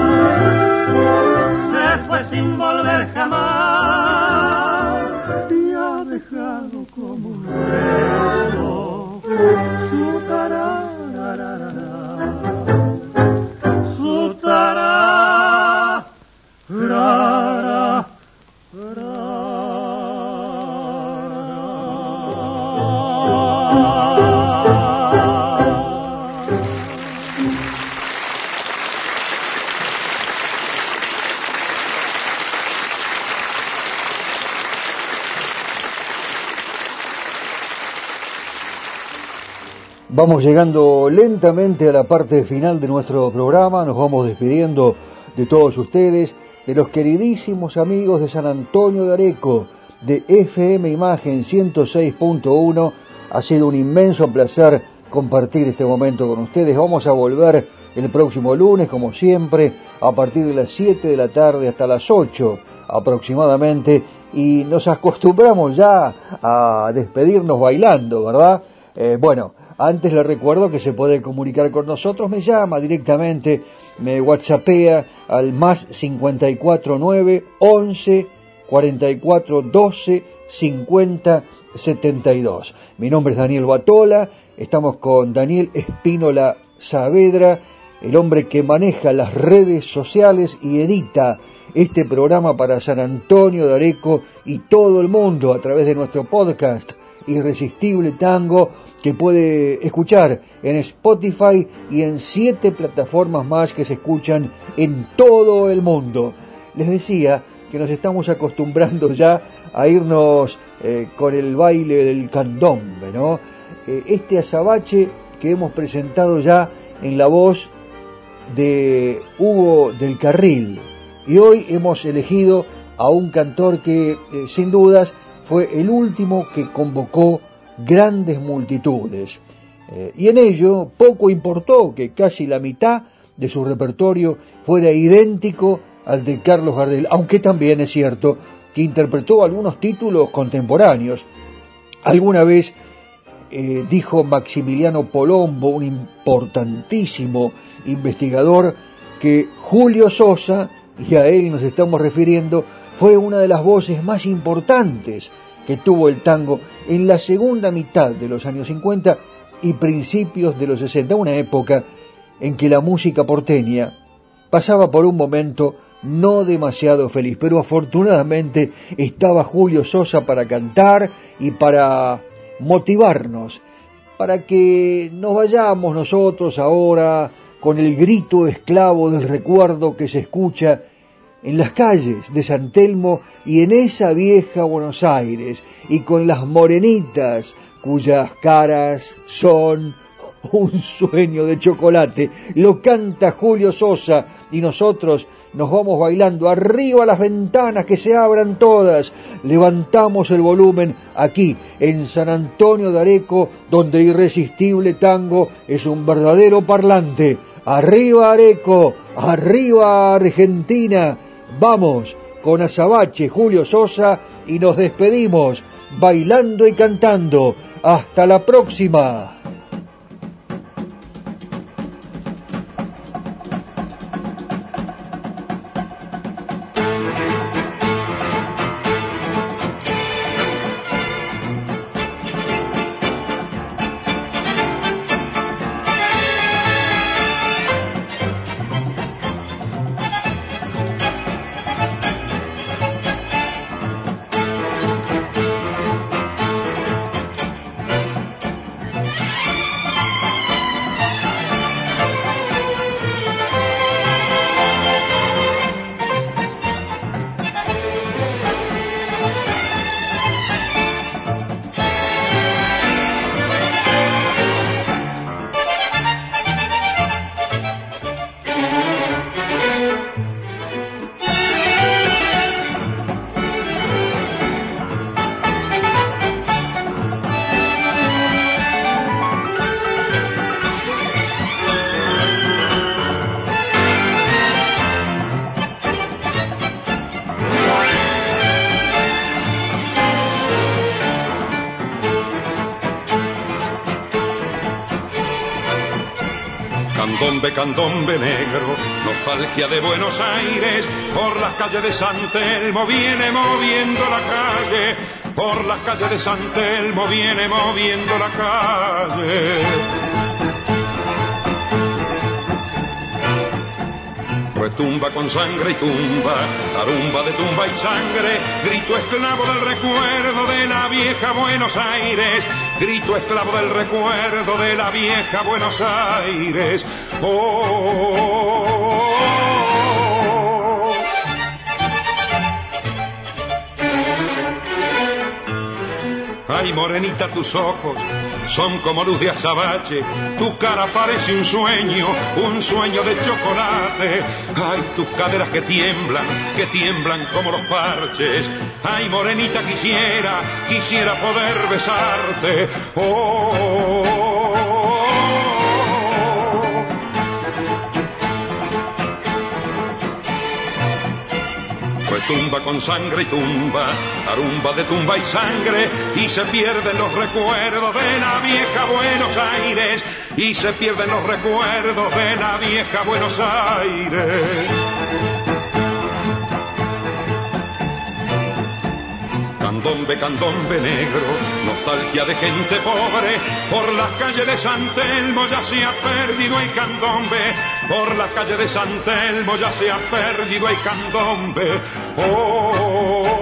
Speaker 7: Se fue sin volver jamás y ha dejado como un beso
Speaker 1: Vamos llegando lentamente a la parte final de nuestro programa, nos vamos despidiendo de todos ustedes, de los queridísimos amigos de San Antonio de Areco, de FM Imagen 106.1. Ha sido un inmenso placer compartir este momento con ustedes. Vamos a volver el próximo lunes, como siempre, a partir de las 7 de la tarde hasta las 8 aproximadamente, y nos acostumbramos ya a despedirnos bailando, ¿verdad? Eh, bueno, antes le recuerdo que se puede comunicar con nosotros, me llama directamente, me whatsappea al más 549 11 44 12 50 72. Mi nombre es Daniel Batola, estamos con Daniel Espínola Saavedra, el hombre que maneja las redes sociales y edita este programa para San Antonio de Areco y todo el mundo a través de nuestro podcast Irresistible Tango que puede escuchar en Spotify y en siete plataformas más que se escuchan en todo el mundo. Les decía que nos estamos acostumbrando ya a irnos eh, con el baile del candombe, ¿no? Eh, este azabache que hemos presentado ya en la voz de Hugo del Carril. Y hoy hemos elegido a un cantor que, eh, sin dudas, fue el último que convocó grandes multitudes. Eh, y en ello poco importó que casi la mitad de su repertorio fuera idéntico al de Carlos Gardel, aunque también es cierto que interpretó algunos títulos contemporáneos. Alguna vez eh, dijo Maximiliano Polombo, un importantísimo investigador, que Julio Sosa, y a él nos estamos refiriendo, fue una de las voces más importantes que tuvo el tango en la segunda mitad de los años 50 y principios de los 60, una época en que la música porteña pasaba por un momento no demasiado feliz, pero afortunadamente estaba Julio Sosa para cantar y para motivarnos, para que nos vayamos nosotros ahora con el grito esclavo del recuerdo que se escucha en las calles de San Telmo y en esa vieja Buenos Aires, y con las morenitas cuyas caras son un sueño de chocolate. Lo canta Julio Sosa y nosotros nos vamos bailando arriba las ventanas que se abran todas. Levantamos el volumen aquí en San Antonio de Areco, donde irresistible tango es un verdadero parlante. Arriba Areco, arriba Argentina Vamos con Azabache, Julio Sosa y nos despedimos bailando y cantando. Hasta la próxima.
Speaker 8: Buenos Aires, por las calles de San Telmo viene moviendo la calle, por las calles de San Telmo viene moviendo la calle. retumba con sangre y tumba, tarumba de tumba y sangre, grito esclavo del recuerdo de la vieja Buenos Aires, grito esclavo del recuerdo de la vieja Buenos Aires. oh. Morenita, tus ojos son como luz de azabache, tu cara parece un sueño, un sueño de chocolate. Ay, tus caderas que tiemblan, que tiemblan como los parches. Ay, morenita, quisiera, quisiera poder besarte. oh, oh, tumba con sangre y tumba, tarumba de tumba y sangre, y se pierden los recuerdos de la vieja Buenos Aires, y se pierden los recuerdos de la vieja Buenos Aires. Candombe, candombe negro, nostalgia de gente pobre, por las calles de San Telmo ya se ha perdido el candombe, por las calles de San Telmo ya se ha perdido el candombe. oh,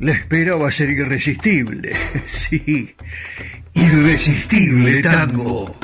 Speaker 1: La espera va a ser irresistible. Sí. Irresistible tango.